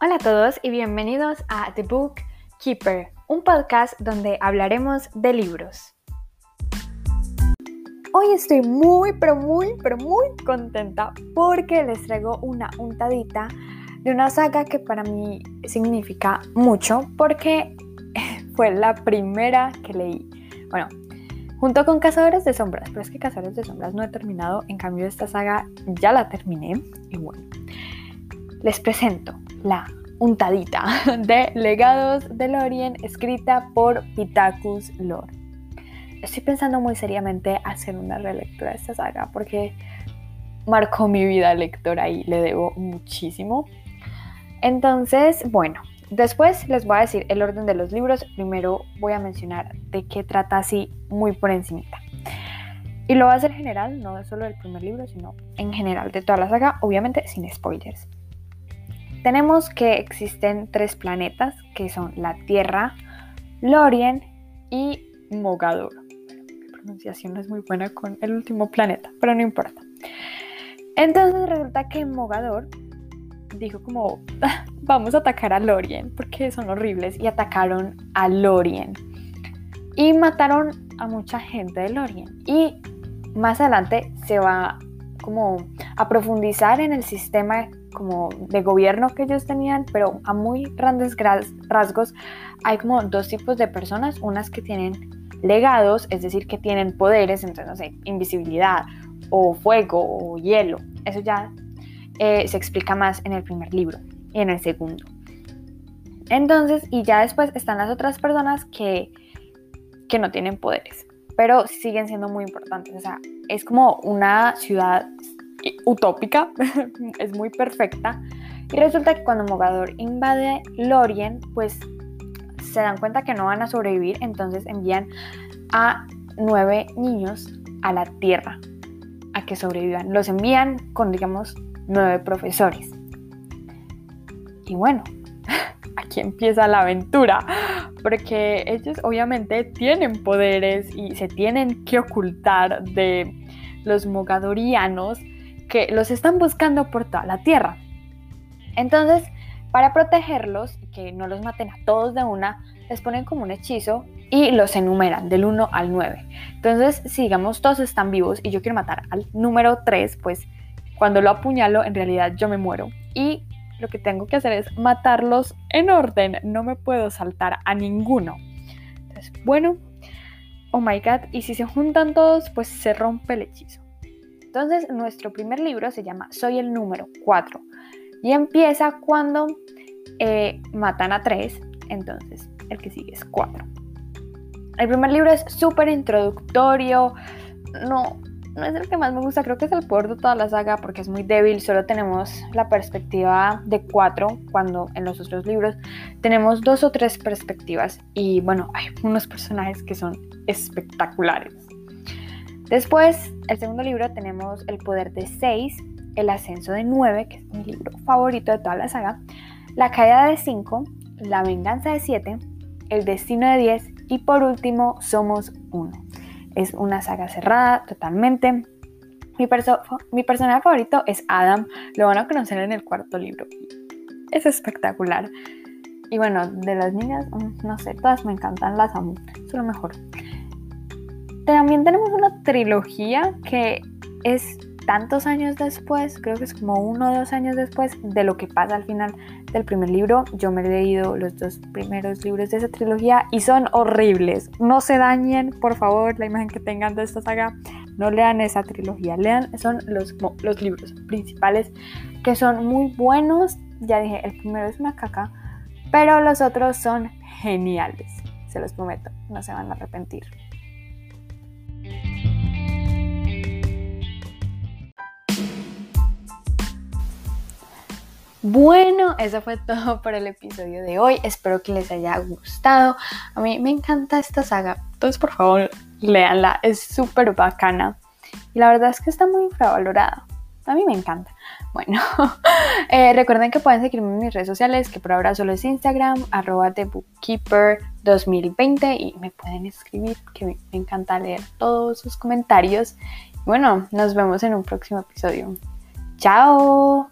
Hola a todos y bienvenidos a The Book Keeper, un podcast donde hablaremos de libros. Hoy estoy muy, pero muy, pero muy contenta porque les traigo una untadita de una saga que para mí significa mucho porque fue la primera que leí. Bueno, junto con Cazadores de Sombras, pero es que Cazadores de Sombras no he terminado, en cambio esta saga ya la terminé y bueno, les presento la untadita de Legados de Lorien escrita por Pitacus Lore. Estoy pensando muy seriamente hacer una relectura de esta saga porque marcó mi vida lectora y le debo muchísimo. Entonces, bueno, después les voy a decir el orden de los libros. Primero voy a mencionar de qué trata así muy por encimita. Y lo va a hacer general, no solo del primer libro, sino en general de toda la saga, obviamente sin spoilers. Tenemos que existen tres planetas, que son la Tierra, Lorien y Mogador. Mi pronunciación no es muy buena con el último planeta, pero no importa. Entonces resulta que Mogador dijo como, vamos a atacar a Lorien, porque son horribles, y atacaron a Lorien. Y mataron a mucha gente de Lorien. Y más adelante se va como a profundizar en el sistema como de gobierno que ellos tenían, pero a muy grandes rasgos hay como dos tipos de personas, unas que tienen legados, es decir, que tienen poderes, entonces no sé, invisibilidad o fuego o hielo, eso ya eh, se explica más en el primer libro y en el segundo. Entonces, y ya después están las otras personas que, que no tienen poderes, pero siguen siendo muy importantes, o sea, es como una ciudad utópica, es muy perfecta. Y resulta que cuando Mogador invade Lorien, pues se dan cuenta que no van a sobrevivir, entonces envían a nueve niños a la Tierra a que sobrevivan. Los envían con, digamos, nueve profesores. Y bueno, aquí empieza la aventura, porque ellos obviamente tienen poderes y se tienen que ocultar de los mogadorianos que los están buscando por toda la tierra. Entonces, para protegerlos y que no los maten a todos de una, les ponen como un hechizo y los enumeran del 1 al 9. Entonces, si digamos todos están vivos y yo quiero matar al número 3, pues cuando lo apuñalo, en realidad yo me muero. Y lo que tengo que hacer es matarlos en orden, no me puedo saltar a ninguno. Entonces, bueno, oh my god, y si se juntan todos, pues se rompe el hechizo. Entonces, nuestro primer libro se llama Soy el número 4 y empieza cuando eh, matan a 3, entonces el que sigue es 4. El primer libro es súper introductorio, no, no es el que más me gusta, creo que es el peor de toda la saga porque es muy débil, solo tenemos la perspectiva de 4 cuando en los otros libros tenemos dos o tres perspectivas. Y bueno, hay unos personajes que son espectaculares. Después, el segundo libro tenemos El poder de 6, El ascenso de 9, que es mi libro favorito de toda la saga, La caída de 5, La venganza de 7, El destino de 10 y por último Somos 1. Es una saga cerrada totalmente. Mi, mi personaje favorito es Adam, lo van a conocer en el cuarto libro. Es espectacular. Y bueno, de las niñas, mm, no sé, todas me encantan, las amo, es lo mejor. También tenemos una trilogía que es tantos años después, creo que es como uno o dos años después de lo que pasa al final del primer libro. Yo me he leído los dos primeros libros de esa trilogía y son horribles. No se dañen, por favor, la imagen que tengan de esta saga. No lean esa trilogía, lean, son los, los libros principales que son muy buenos. Ya dije, el primero es una caca, pero los otros son geniales. Se los prometo, no se van a arrepentir. Bueno, eso fue todo por el episodio de hoy. Espero que les haya gustado. A mí me encanta esta saga. Entonces, por favor, léanla. Es súper bacana. Y la verdad es que está muy infravalorada. A mí me encanta. Bueno, eh, recuerden que pueden seguirme en mis redes sociales, que por ahora solo es Instagram, arroba TheBookkeeper2020 y me pueden escribir, que me encanta leer todos sus comentarios. bueno, nos vemos en un próximo episodio. ¡Chao!